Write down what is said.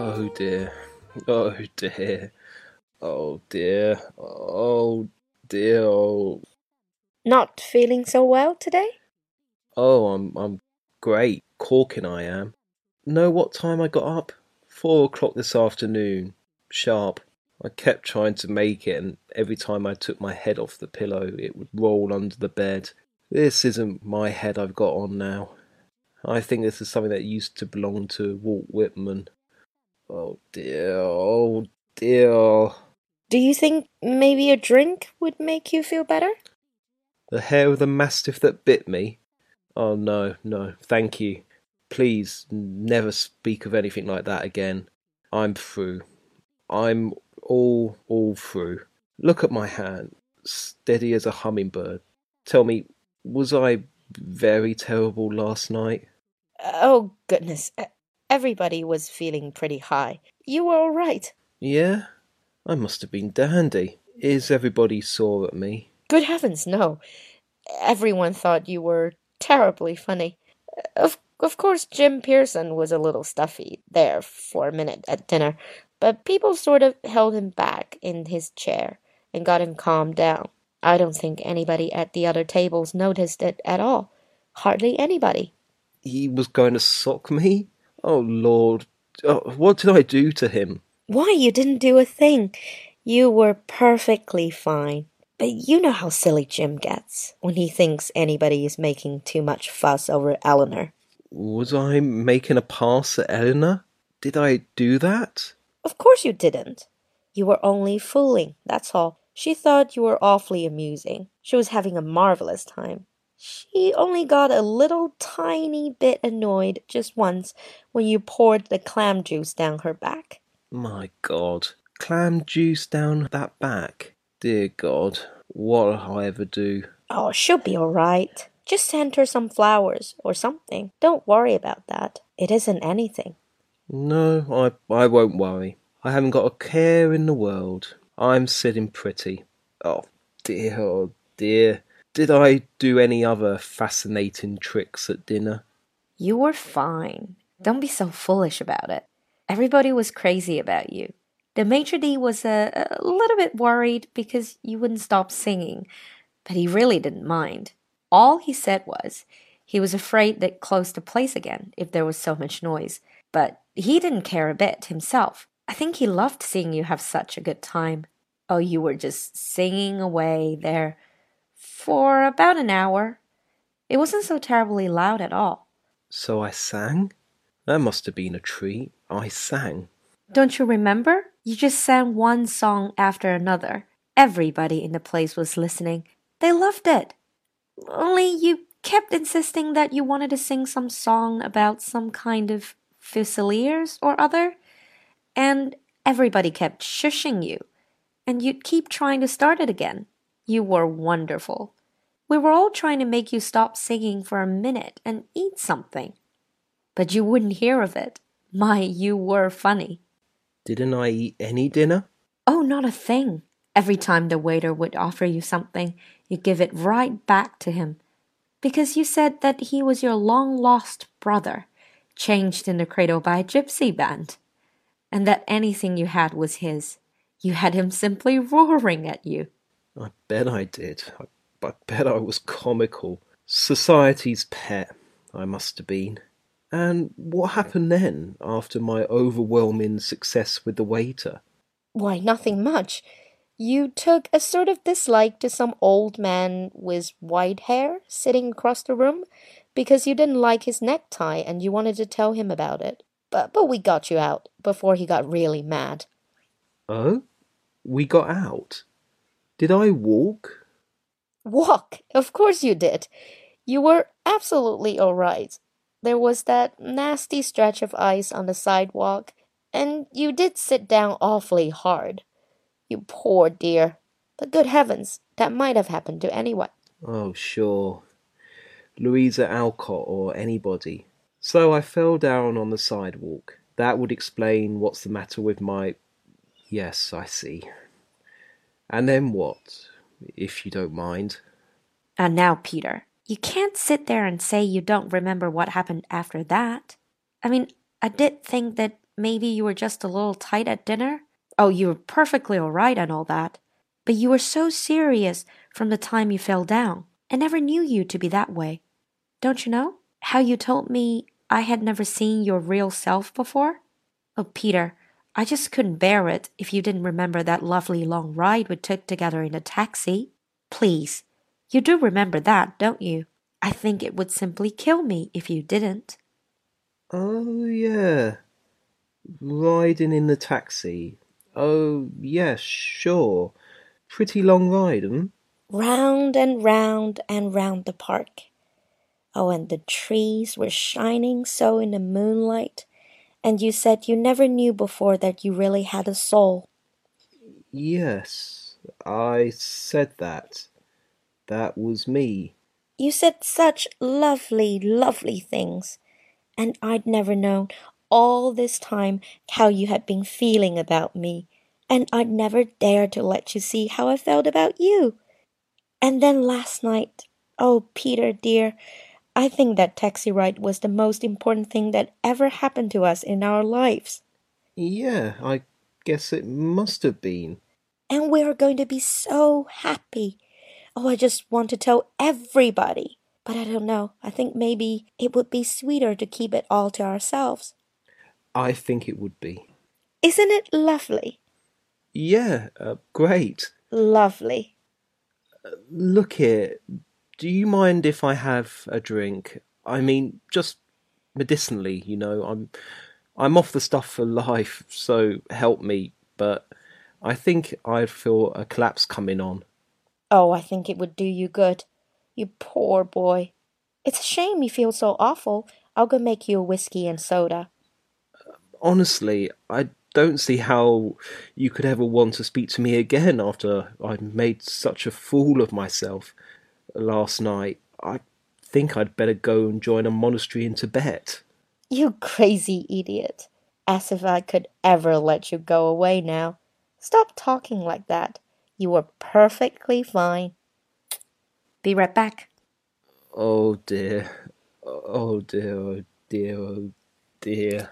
Oh dear. Oh dear. Oh dear. Oh dear. Oh, Not feeling so well today? oh I'm I'm great. Corking I am. Know what time I got up? Four o'clock this afternoon. Sharp. I kept trying to make it and every time I took my head off the pillow it would roll under the bed. This isn't my head I've got on now. I think this is something that used to belong to Walt Whitman. Oh dear, oh dear. Do you think maybe a drink would make you feel better? The hair of the mastiff that bit me? Oh no, no, thank you. Please never speak of anything like that again. I'm through. I'm all, all through. Look at my hand, steady as a hummingbird. Tell me, was I very terrible last night? Oh, goodness. Uh, Everybody was feeling pretty high. You were all right. Yeah? I must have been dandy. Is everybody sore at me? Good heavens, no. Everyone thought you were terribly funny. Of, of course, Jim Pearson was a little stuffy there for a minute at dinner, but people sort of held him back in his chair and got him calmed down. I don't think anybody at the other tables noticed it at all. Hardly anybody. He was going to sock me? Oh Lord, oh, what did I do to him? Why, you didn't do a thing. You were perfectly fine. But you know how silly Jim gets when he thinks anybody is making too much fuss over Eleanor. Was I making a pass at Eleanor? Did I do that? Of course you didn't. You were only fooling, that's all. She thought you were awfully amusing. She was having a marvelous time. She only got a little tiny bit annoyed just once when you poured the clam juice down her back. My God, clam juice down that back. Dear God, what'll I ever do? Oh, she'll be all right. Just send her some flowers or something. Don't worry about that. It isn't anything. No, I, I won't worry. I haven't got a care in the world. I'm sitting pretty. Oh dear, oh dear. Did I do any other fascinating tricks at dinner? You were fine. Don't be so foolish about it. Everybody was crazy about you. The maitre d' was a, a little bit worried because you wouldn't stop singing, but he really didn't mind. All he said was he was afraid they'd close the place again if there was so much noise, but he didn't care a bit himself. I think he loved seeing you have such a good time. Oh, you were just singing away there for about an hour. It wasn't so terribly loud at all. So I sang? That must have been a treat. I sang. Don't you remember? You just sang one song after another. Everybody in the place was listening. They loved it. Only you kept insisting that you wanted to sing some song about some kind of fusiliers or other, and everybody kept shushing you, and you'd keep trying to start it again. You were wonderful. We were all trying to make you stop singing for a minute and eat something. But you wouldn't hear of it. My, you were funny. Didn't I eat any dinner? Oh, not a thing. Every time the waiter would offer you something, you give it right back to him. Because you said that he was your long lost brother, changed in the cradle by a gypsy band, and that anything you had was his. You had him simply roaring at you. I bet I did. I, I bet I was comical. Society's pet, I must have been. And what happened then, after my overwhelming success with the waiter? Why, nothing much. You took a sort of dislike to some old man with white hair sitting across the room because you didn't like his necktie and you wanted to tell him about it. But, but we got you out before he got really mad. Oh? We got out? Did I walk? Walk? Of course you did. You were absolutely all right. There was that nasty stretch of ice on the sidewalk, and you did sit down awfully hard. You poor dear. But good heavens, that might have happened to anyone. Oh, sure. Louisa Alcott or anybody. So I fell down on the sidewalk. That would explain what's the matter with my. Yes, I see. And then what, if you don't mind? And now, Peter, you can't sit there and say you don't remember what happened after that. I mean, I did think that maybe you were just a little tight at dinner. Oh, you were perfectly all right and all that. But you were so serious from the time you fell down. I never knew you to be that way. Don't you know? How you told me I had never seen your real self before? Oh, Peter, I just couldn't bear it if you didn't remember that lovely long ride we took together in a taxi. Please, you do remember that, don't you? I think it would simply kill me if you didn't. Oh, yeah. Riding in the taxi. Oh, yes, sure. Pretty long ride, hmm? Round and round and round the park. Oh, and the trees were shining so in the moonlight. And you said you never knew before that you really had a soul. Yes, I said that. That was me. You said such lovely, lovely things. And I'd never known all this time how you had been feeling about me. And I'd never dared to let you see how I felt about you. And then last night, oh, Peter dear, I think that taxi ride was the most important thing that ever happened to us in our lives. Yeah, I guess it must have been. And we are going to be so happy. Oh, I just want to tell everybody. But I don't know. I think maybe it would be sweeter to keep it all to ourselves. I think it would be. Isn't it lovely? Yeah, uh, great. Lovely. Uh, look here. Do you mind if I have a drink? I mean, just medicinally, you know. I'm I'm off the stuff for life, so help me, but I think I feel a collapse coming on. Oh, I think it would do you good. You poor boy. It's a shame you feel so awful. I'll go make you a whiskey and soda. Honestly, I don't see how you could ever want to speak to me again after I'd made such a fool of myself last night. I think I'd better go and join a monastery in Tibet. You crazy idiot. As if I could ever let you go away now. Stop talking like that. You were perfectly fine. Be right back. Oh dear. Oh dear, oh dear, oh dear.